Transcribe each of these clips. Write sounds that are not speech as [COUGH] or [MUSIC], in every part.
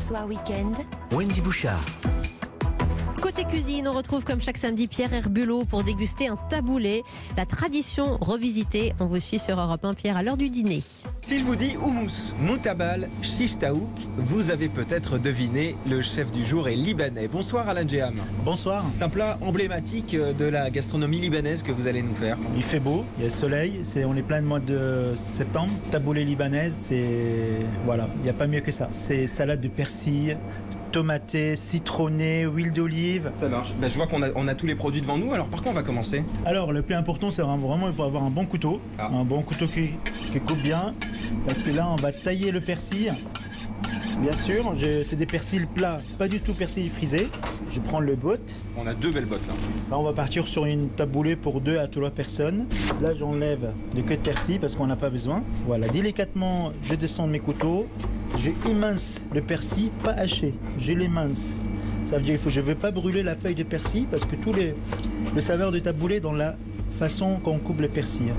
Soir Weekend. Wendy Bouchard. Côté cuisine, on retrouve comme chaque samedi Pierre Herbulot pour déguster un taboulé. La tradition revisitée. On vous suit sur Europe 1 Pierre à l'heure du dîner. Si je vous dis houmous, moutabal, shish taouk, vous avez peut-être deviné, le chef du jour est libanais. Bonsoir Alain Jeham. Bonsoir. C'est un plat emblématique de la gastronomie libanaise que vous allez nous faire. Il fait beau, il y a le soleil, c'est, on est plein de mois de septembre. Taboulé libanaise, c'est voilà, il n'y a pas mieux que ça. C'est salade de persil, tomaté, citronné, huile d'olive. Ça marche. Ben, je vois qu'on a, on a tous les produits devant nous. Alors par quoi on va commencer? Alors le plus important, c'est vraiment, vraiment, il faut avoir un bon couteau, Ah. un bon couteau qui, qui coupe bien, parce que là on va tailler le persil. Bien sûr, c'est des persils plats, pas du tout persil frisé. Je prends le botte. On a deux belles bottes là. Là, on va partir sur une taboulée pour deux à trois personnes. Là, j'enlève le queue de persil parce qu'on n'a pas besoin. Voilà, délicatement, je descends mes couteaux. Je émince le persil, pas haché. Je l'émince. Ça veut dire qu'il faut, je ne veux pas brûler la feuille de persil parce que tout les, le saveur de taboulé dans la façon qu'on coupe le persil.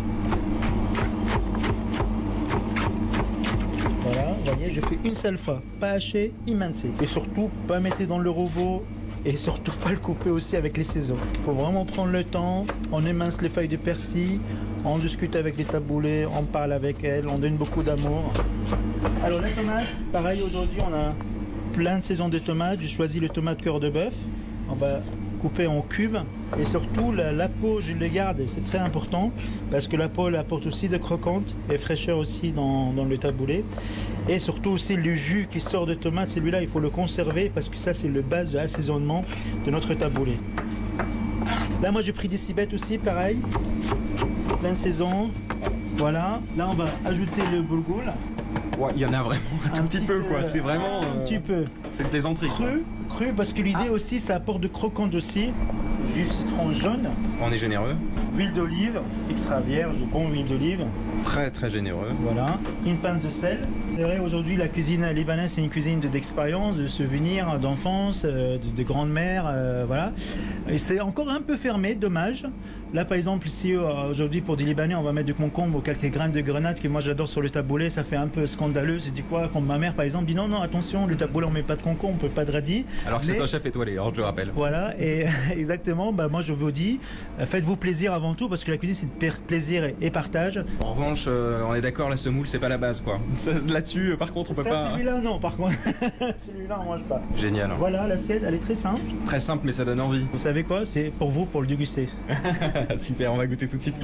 Je fais une seule fois, pas haché, émincé. Et surtout, pas mettre dans le robot et surtout pas le couper aussi avec les. Il faut vraiment prendre le temps, on émince les feuilles de persil, on discute avec les taboulés, on parle avec elles, on donne beaucoup d'amour. Alors les tomates, pareil aujourd'hui on a plein de saisons de tomates, j'ai choisi le tomate cœur de bœuf. On va couper en cubes et surtout la, peau je les garde, c'est très important parce que la peau apporte aussi de croquante et fraîcheur aussi dans, dans le taboulé. Et surtout aussi le jus qui sort de tomate, celui-là il faut le conserver parce que ça c'est le base de l'assaisonnement de notre taboulé. Là moi j'ai pris des cibettes aussi pareil, plein saison. Voilà, là on va ajouter le boulgoul. Ouais, il y en a vraiment un tout petit peu quoi. C'est vraiment. un euh, petit peu C'est une plaisanterie. quoi. cru, cru parce que l'idée aussi ça apporte de croquante aussi, du citron jaune, On est généreux. huile d'olive, extra vierge, bon huile d'olive, Très très généreux. voilà, une pince de sel. C'est vrai aujourd'hui la cuisine libanaise c'est une cuisine de- d'expérience, de souvenirs, d'enfance, euh, de, de grand-mère, euh, voilà. Et c'est encore un peu fermé, dommage. Là par exemple ici euh, aujourd'hui pour des Libanais on va mettre du concombre ou quelques graines de grenade que moi j'adore sur le taboulé, ça fait un peu scandaleux. C'est du quoi Comme ma mère par exemple dit non non attention le taboulé on met pas de concombre, on peut pas de radis. Alors que c'est Mais- un chef étoilé, alors je le rappelle. Voilà, et [LAUGHS] exactement, bah moi je vous dis, euh, faites-vous plaisir avant tout, parce que la cuisine c'est de plaisir et, partage. En revanche, euh, on est d'accord, la semoule c'est pas la base quoi. [LAUGHS] Là-dessus, par contre, on peut Ça, pas. celui-là non, par contre, [LAUGHS] celui-là on mange pas. Génial. Voilà, l'assiette, elle est très simple. Très simple, mais ça donne envie. Vous savez quoi? C'est pour vous, pour le déguster. [LAUGHS] Super, on va goûter tout de suite.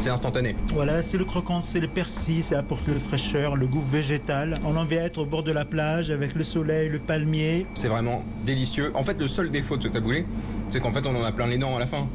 C'est instantané. Voilà, c'est le croquant, c'est le persil, ça apporte le fraîcheur, le goût végétal. On en vient être au bord de la plage avec le soleil, le palmier. C'est vraiment délicieux. En fait, le seul défaut de ce taboulé, c'est qu'en fait, on en a plein les dents à la fin.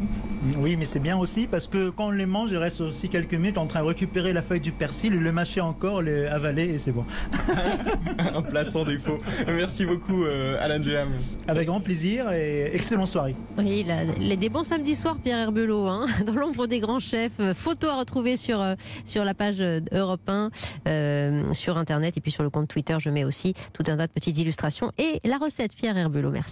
Oui, mais c'est bien aussi parce que quand on les mange, il reste aussi quelques minutes en train de récupérer la feuille du persil, le mâcher encore, le avaler et c'est bon. [LAUGHS] Un plat sans défaut. Merci beaucoup, euh, Alan Jeham. Avec grand plaisir et excellente soirée. Oui, il a les- des bons samedis soirs, Pierre Herbulot, hein, [LAUGHS] dans l'ombre des grands chefs. Euh, Photo à retrouver sur, euh, sur la page euh, Europe 1, euh, sur Internet et puis sur le compte Twitter. Je mets aussi tout un tas de petites illustrations et la recette, Pierre Herbulot. Merci.